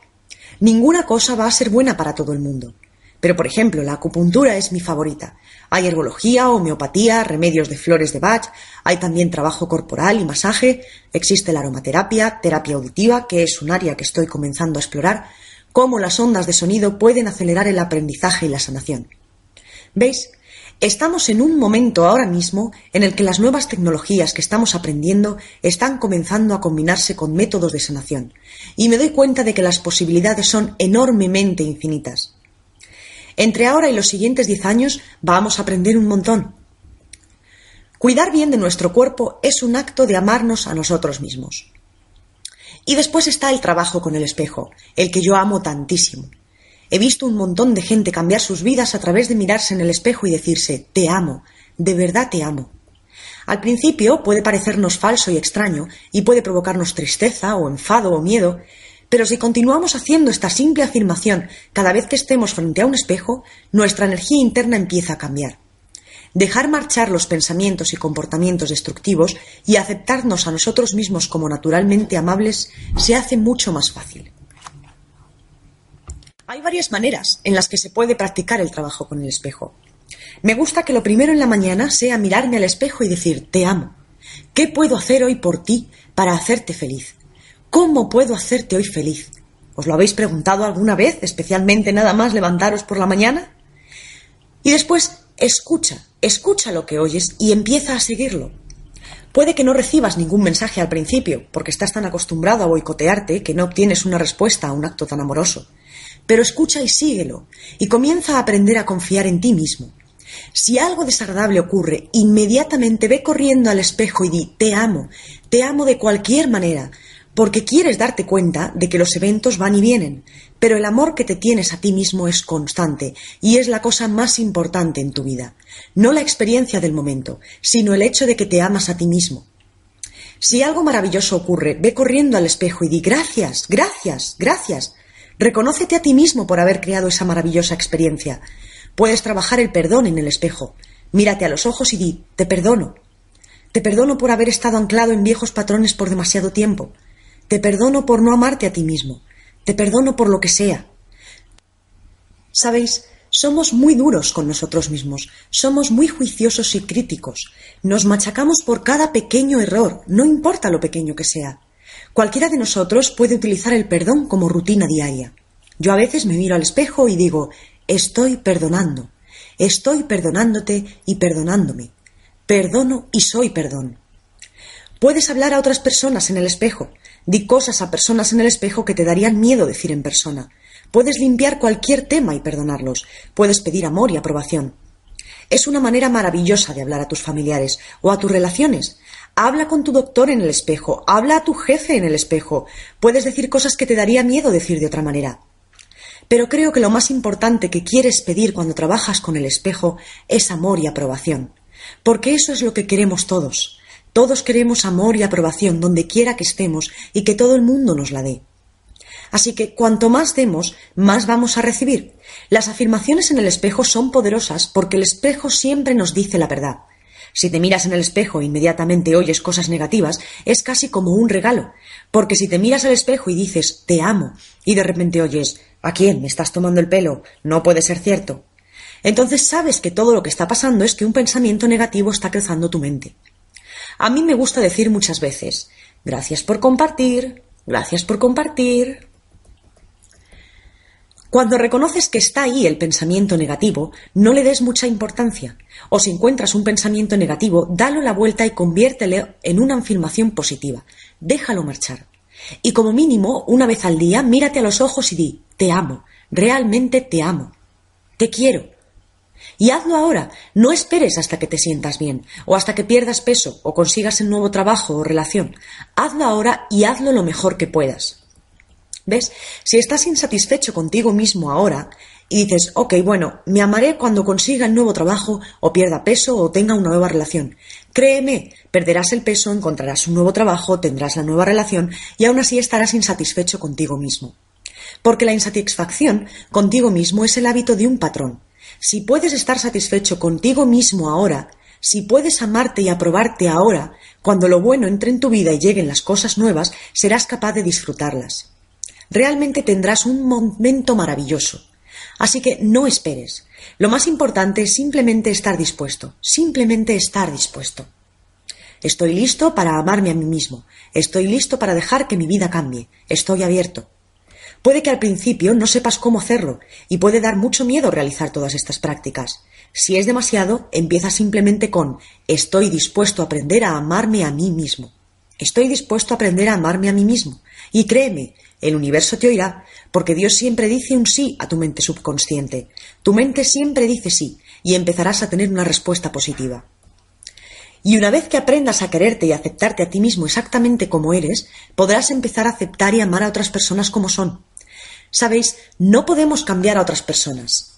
Ninguna cosa va a ser buena para todo el mundo. Pero, por ejemplo, la acupuntura es mi favorita. Hay herbología, homeopatía, remedios de flores de Bach, hay también trabajo corporal y masaje, existe la aromaterapia, terapia auditiva, que es un área que estoy comenzando a explorar, cómo las ondas de sonido pueden acelerar el aprendizaje y la sanación. ¿Veis? Estamos en un momento ahora mismo en el que las nuevas tecnologías que estamos aprendiendo están comenzando a combinarse con métodos de sanación, y me doy cuenta de que las posibilidades son enormemente infinitas. Entre ahora y los siguientes diez años vamos a aprender un montón. Cuidar bien de nuestro cuerpo es un acto de amarnos a nosotros mismos. Y después está el trabajo con el espejo, el que yo amo tantísimo. He visto un montón de gente cambiar sus vidas a través de mirarse en el espejo y decirse te amo, de verdad te amo. Al principio puede parecernos falso y extraño y puede provocarnos tristeza o enfado o miedo, pero si continuamos haciendo esta simple afirmación cada vez que estemos frente a un espejo, nuestra energía interna empieza a cambiar. Dejar marchar los pensamientos y comportamientos destructivos y aceptarnos a nosotros mismos como naturalmente amables se hace mucho más fácil. Hay varias maneras en las que se puede practicar el trabajo con el espejo. Me gusta que lo primero en la mañana sea mirarme al espejo y decir te amo. ¿Qué puedo hacer hoy por ti para hacerte feliz? ¿Cómo puedo hacerte hoy feliz? ¿Os lo habéis preguntado alguna vez, especialmente nada más levantaros por la mañana? Y después, escucha, escucha lo que oyes y empieza a seguirlo. Puede que no recibas ningún mensaje al principio, porque estás tan acostumbrado a boicotearte que no obtienes una respuesta a un acto tan amoroso pero escucha y síguelo, y comienza a aprender a confiar en ti mismo. Si algo desagradable ocurre, inmediatamente ve corriendo al espejo y di te amo, te amo de cualquier manera, porque quieres darte cuenta de que los eventos van y vienen, pero el amor que te tienes a ti mismo es constante y es la cosa más importante en tu vida. No la experiencia del momento, sino el hecho de que te amas a ti mismo. Si algo maravilloso ocurre, ve corriendo al espejo y di gracias, gracias, gracias. Reconócete a ti mismo por haber creado esa maravillosa experiencia. Puedes trabajar el perdón en el espejo. Mírate a los ojos y di te perdono. Te perdono por haber estado anclado en viejos patrones por demasiado tiempo. Te perdono por no amarte a ti mismo. Te perdono por lo que sea. Sabéis, somos muy duros con nosotros mismos, somos muy juiciosos y críticos. Nos machacamos por cada pequeño error, no importa lo pequeño que sea. Cualquiera de nosotros puede utilizar el perdón como rutina diaria. Yo a veces me miro al espejo y digo, estoy perdonando, estoy perdonándote y perdonándome. Perdono y soy perdón. Puedes hablar a otras personas en el espejo, Di cosas a personas en el espejo que te darían miedo decir en persona. Puedes limpiar cualquier tema y perdonarlos. Puedes pedir amor y aprobación. Es una manera maravillosa de hablar a tus familiares o a tus relaciones. Habla con tu doctor en el espejo, habla a tu jefe en el espejo. Puedes decir cosas que te daría miedo decir de otra manera. Pero creo que lo más importante que quieres pedir cuando trabajas con el espejo es amor y aprobación. Porque eso es lo que queremos todos. Todos queremos amor y aprobación donde quiera que estemos y que todo el mundo nos la dé. Así que cuanto más demos, más vamos a recibir. Las afirmaciones en el espejo son poderosas porque el espejo siempre nos dice la verdad. Si te miras en el espejo e inmediatamente oyes cosas negativas, es casi como un regalo, porque si te miras al espejo y dices te amo, y de repente oyes ¿a quién me estás tomando el pelo? No puede ser cierto. Entonces sabes que todo lo que está pasando es que un pensamiento negativo está cruzando tu mente. A mí me gusta decir muchas veces, gracias por compartir, gracias por compartir. Cuando reconoces que está ahí el pensamiento negativo, no le des mucha importancia. O si encuentras un pensamiento negativo, dalo la vuelta y conviértelo en una afirmación positiva. Déjalo marchar. Y como mínimo, una vez al día, mírate a los ojos y di, te amo, realmente te amo, te quiero, y hazlo ahora. No esperes hasta que te sientas bien, o hasta que pierdas peso, o consigas un nuevo trabajo o relación. Hazlo ahora y hazlo lo mejor que puedas. ¿Ves? Si estás insatisfecho contigo mismo ahora y dices, ok, bueno, me amaré cuando consiga el nuevo trabajo, o pierda peso, o tenga una nueva relación. Créeme, perderás el peso, encontrarás un nuevo trabajo, tendrás la nueva relación y aún así estarás insatisfecho contigo mismo. Porque la insatisfacción contigo mismo es el hábito de un patrón. Si puedes estar satisfecho contigo mismo ahora, si puedes amarte y aprobarte ahora, cuando lo bueno entre en tu vida y lleguen las cosas nuevas, serás capaz de disfrutarlas. Realmente tendrás un momento maravilloso. Así que no esperes. Lo más importante es simplemente estar dispuesto, simplemente estar dispuesto. Estoy listo para amarme a mí mismo. Estoy listo para dejar que mi vida cambie. Estoy abierto. Puede que al principio no sepas cómo hacerlo y puede dar mucho miedo realizar todas estas prácticas. Si es demasiado, empieza simplemente con estoy dispuesto a aprender a amarme a mí mismo. Estoy dispuesto a aprender a amarme a mí mismo. Y créeme, el universo te oirá, porque Dios siempre dice un sí a tu mente subconsciente. Tu mente siempre dice sí, y empezarás a tener una respuesta positiva. Y una vez que aprendas a quererte y aceptarte a ti mismo exactamente como eres, podrás empezar a aceptar y amar a otras personas como son. Sabéis, no podemos cambiar a otras personas.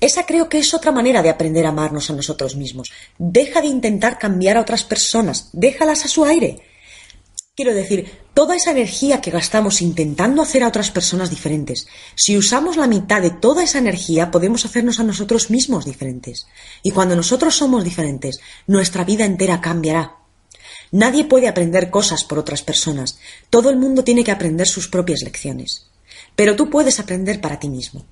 Esa creo que es otra manera de aprender a amarnos a nosotros mismos. Deja de intentar cambiar a otras personas, déjalas a su aire. Quiero decir, toda esa energía que gastamos intentando hacer a otras personas diferentes, si usamos la mitad de toda esa energía, podemos hacernos a nosotros mismos diferentes. Y cuando nosotros somos diferentes, nuestra vida entera cambiará. Nadie puede aprender cosas por otras personas. Todo el mundo tiene que aprender sus propias lecciones pero tú puedes aprender para ti mismo.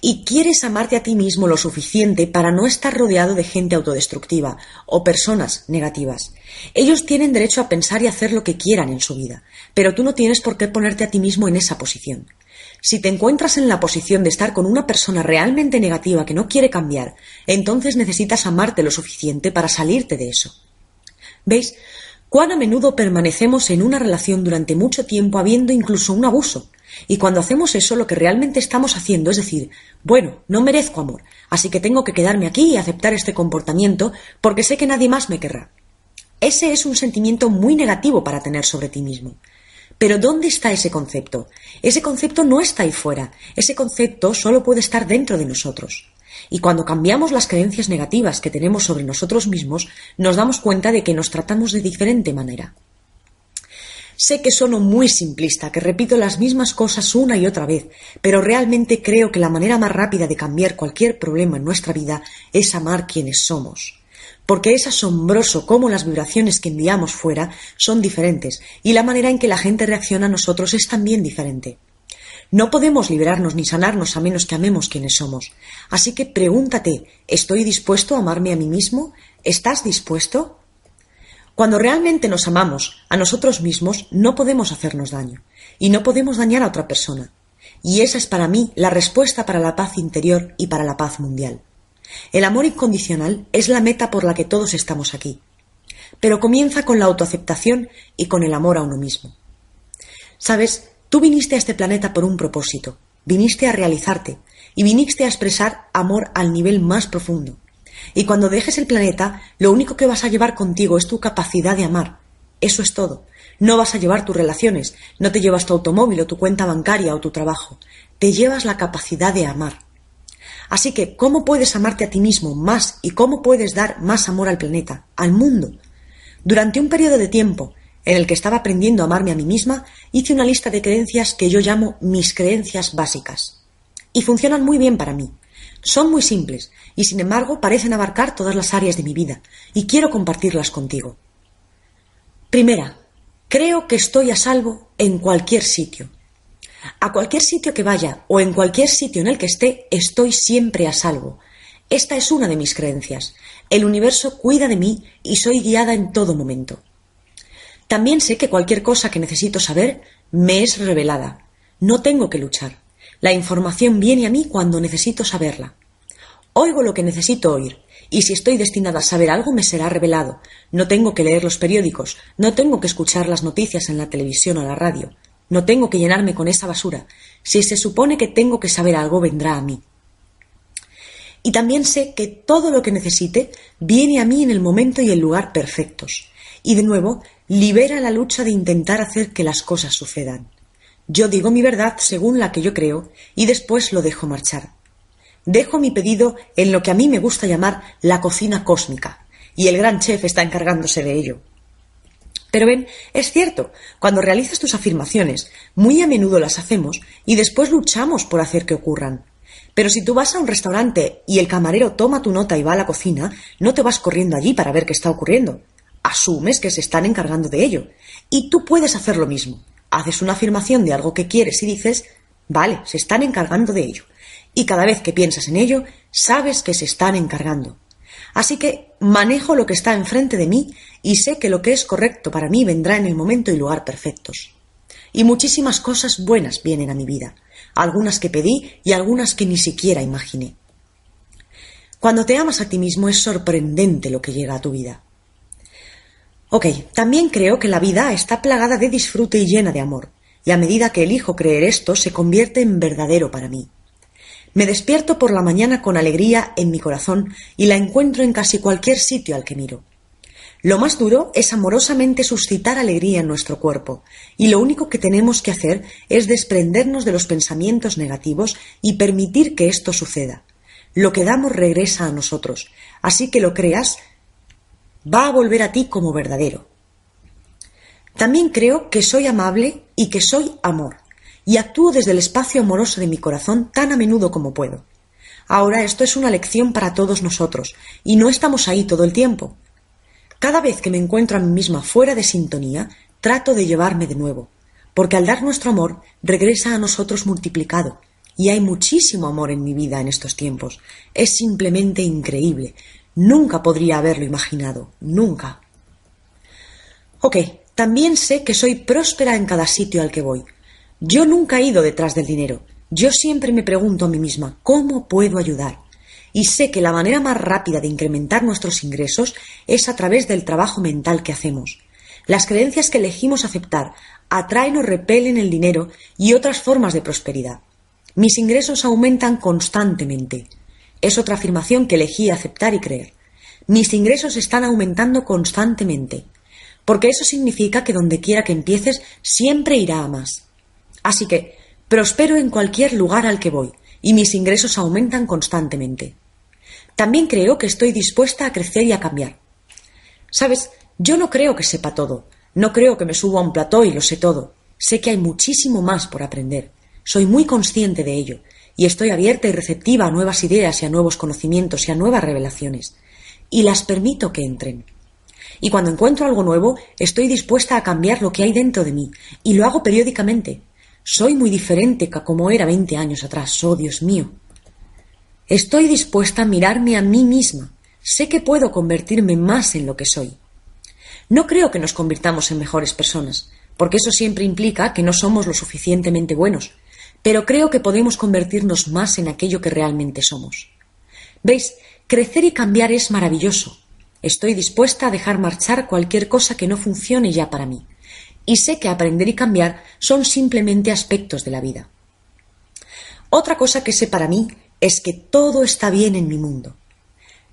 Y quieres amarte a ti mismo lo suficiente para no estar rodeado de gente autodestructiva o personas negativas. Ellos tienen derecho a pensar y hacer lo que quieran en su vida, pero tú no tienes por qué ponerte a ti mismo en esa posición. Si te encuentras en la posición de estar con una persona realmente negativa que no quiere cambiar, entonces necesitas amarte lo suficiente para salirte de eso. ¿Veis? Cuán a menudo permanecemos en una relación durante mucho tiempo habiendo incluso un abuso, y cuando hacemos eso, lo que realmente estamos haciendo es decir, bueno, no merezco amor, así que tengo que quedarme aquí y aceptar este comportamiento porque sé que nadie más me querrá. Ese es un sentimiento muy negativo para tener sobre ti mismo. Pero ¿dónde está ese concepto? Ese concepto no está ahí fuera. Ese concepto solo puede estar dentro de nosotros. Y cuando cambiamos las creencias negativas que tenemos sobre nosotros mismos, nos damos cuenta de que nos tratamos de diferente manera. Sé que sono muy simplista, que repito las mismas cosas una y otra vez, pero realmente creo que la manera más rápida de cambiar cualquier problema en nuestra vida es amar quienes somos. Porque es asombroso cómo las vibraciones que enviamos fuera son diferentes y la manera en que la gente reacciona a nosotros es también diferente. No podemos liberarnos ni sanarnos a menos que amemos quienes somos. Así que pregúntate, ¿estoy dispuesto a amarme a mí mismo? ¿Estás dispuesto? Cuando realmente nos amamos a nosotros mismos, no podemos hacernos daño y no podemos dañar a otra persona. Y esa es para mí la respuesta para la paz interior y para la paz mundial. El amor incondicional es la meta por la que todos estamos aquí. Pero comienza con la autoaceptación y con el amor a uno mismo. Sabes, tú viniste a este planeta por un propósito, viniste a realizarte y viniste a expresar amor al nivel más profundo. Y cuando dejes el planeta, lo único que vas a llevar contigo es tu capacidad de amar. Eso es todo. No vas a llevar tus relaciones, no te llevas tu automóvil o tu cuenta bancaria o tu trabajo. Te llevas la capacidad de amar. Así que, ¿cómo puedes amarte a ti mismo más y cómo puedes dar más amor al planeta, al mundo? Durante un periodo de tiempo en el que estaba aprendiendo a amarme a mí misma, hice una lista de creencias que yo llamo mis creencias básicas. Y funcionan muy bien para mí. Son muy simples y sin embargo parecen abarcar todas las áreas de mi vida y quiero compartirlas contigo. Primera, creo que estoy a salvo en cualquier sitio. A cualquier sitio que vaya o en cualquier sitio en el que esté, estoy siempre a salvo. Esta es una de mis creencias. El universo cuida de mí y soy guiada en todo momento. También sé que cualquier cosa que necesito saber me es revelada. No tengo que luchar. La información viene a mí cuando necesito saberla. Oigo lo que necesito oír, y si estoy destinada a saber algo me será revelado. No tengo que leer los periódicos, no tengo que escuchar las noticias en la televisión o la radio, no tengo que llenarme con esa basura. Si se supone que tengo que saber algo, vendrá a mí. Y también sé que todo lo que necesite viene a mí en el momento y el lugar perfectos. Y de nuevo, libera la lucha de intentar hacer que las cosas sucedan. Yo digo mi verdad según la que yo creo y después lo dejo marchar. Dejo mi pedido en lo que a mí me gusta llamar la cocina cósmica, y el gran chef está encargándose de ello. Pero ven, es cierto, cuando realizas tus afirmaciones, muy a menudo las hacemos y después luchamos por hacer que ocurran. Pero si tú vas a un restaurante y el camarero toma tu nota y va a la cocina, no te vas corriendo allí para ver qué está ocurriendo. Asumes que se están encargando de ello. Y tú puedes hacer lo mismo haces una afirmación de algo que quieres y dices, vale, se están encargando de ello. Y cada vez que piensas en ello, sabes que se están encargando. Así que manejo lo que está enfrente de mí y sé que lo que es correcto para mí vendrá en el momento y lugar perfectos. Y muchísimas cosas buenas vienen a mi vida, algunas que pedí y algunas que ni siquiera imaginé. Cuando te amas a ti mismo es sorprendente lo que llega a tu vida. Ok, también creo que la vida está plagada de disfrute y llena de amor, y a medida que elijo creer esto, se convierte en verdadero para mí. Me despierto por la mañana con alegría en mi corazón y la encuentro en casi cualquier sitio al que miro. Lo más duro es amorosamente suscitar alegría en nuestro cuerpo, y lo único que tenemos que hacer es desprendernos de los pensamientos negativos y permitir que esto suceda. Lo que damos regresa a nosotros, así que lo creas, va a volver a ti como verdadero. También creo que soy amable y que soy amor, y actúo desde el espacio amoroso de mi corazón tan a menudo como puedo. Ahora esto es una lección para todos nosotros, y no estamos ahí todo el tiempo. Cada vez que me encuentro a mí misma fuera de sintonía, trato de llevarme de nuevo, porque al dar nuestro amor regresa a nosotros multiplicado, y hay muchísimo amor en mi vida en estos tiempos. Es simplemente increíble. Nunca podría haberlo imaginado, nunca. Ok, también sé que soy próspera en cada sitio al que voy. Yo nunca he ido detrás del dinero. Yo siempre me pregunto a mí misma, ¿cómo puedo ayudar? Y sé que la manera más rápida de incrementar nuestros ingresos es a través del trabajo mental que hacemos. Las creencias que elegimos aceptar atraen o repelen el dinero y otras formas de prosperidad. Mis ingresos aumentan constantemente. Es otra afirmación que elegí aceptar y creer. Mis ingresos están aumentando constantemente, porque eso significa que donde quiera que empieces siempre irá a más. Así que prospero en cualquier lugar al que voy, y mis ingresos aumentan constantemente. También creo que estoy dispuesta a crecer y a cambiar. Sabes, yo no creo que sepa todo, no creo que me subo a un plató y lo sé todo. Sé que hay muchísimo más por aprender. Soy muy consciente de ello, y estoy abierta y receptiva a nuevas ideas y a nuevos conocimientos y a nuevas revelaciones, y las permito que entren. Y cuando encuentro algo nuevo, estoy dispuesta a cambiar lo que hay dentro de mí, y lo hago periódicamente. Soy muy diferente a como era veinte años atrás, oh Dios mío. Estoy dispuesta a mirarme a mí misma. Sé que puedo convertirme más en lo que soy. No creo que nos convirtamos en mejores personas, porque eso siempre implica que no somos lo suficientemente buenos, pero creo que podemos convertirnos más en aquello que realmente somos. Veis, crecer y cambiar es maravilloso. Estoy dispuesta a dejar marchar cualquier cosa que no funcione ya para mí, y sé que aprender y cambiar son simplemente aspectos de la vida. Otra cosa que sé para mí es que todo está bien en mi mundo.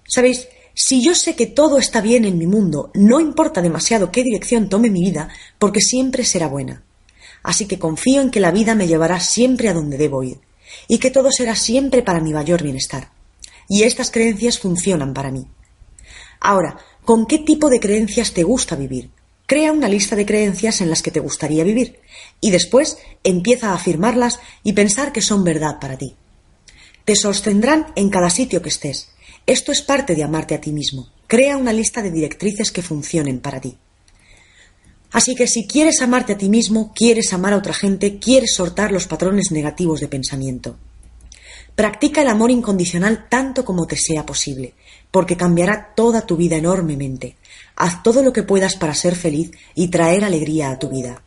Sabéis, si yo sé que todo está bien en mi mundo, no importa demasiado qué dirección tome mi vida, porque siempre será buena. Así que confío en que la vida me llevará siempre a donde debo ir, y que todo será siempre para mi mayor bienestar. Y estas creencias funcionan para mí. Ahora, ¿con qué tipo de creencias te gusta vivir? Crea una lista de creencias en las que te gustaría vivir, y después empieza a afirmarlas y pensar que son verdad para ti. Te sostendrán en cada sitio que estés, esto es parte de amarte a ti mismo. Crea una lista de directrices que funcionen para ti. Así que si quieres amarte a ti mismo, quieres amar a otra gente, quieres sortar los patrones negativos de pensamiento. Practica el amor incondicional tanto como te sea posible, porque cambiará toda tu vida enormemente. Haz todo lo que puedas para ser feliz y traer alegría a tu vida.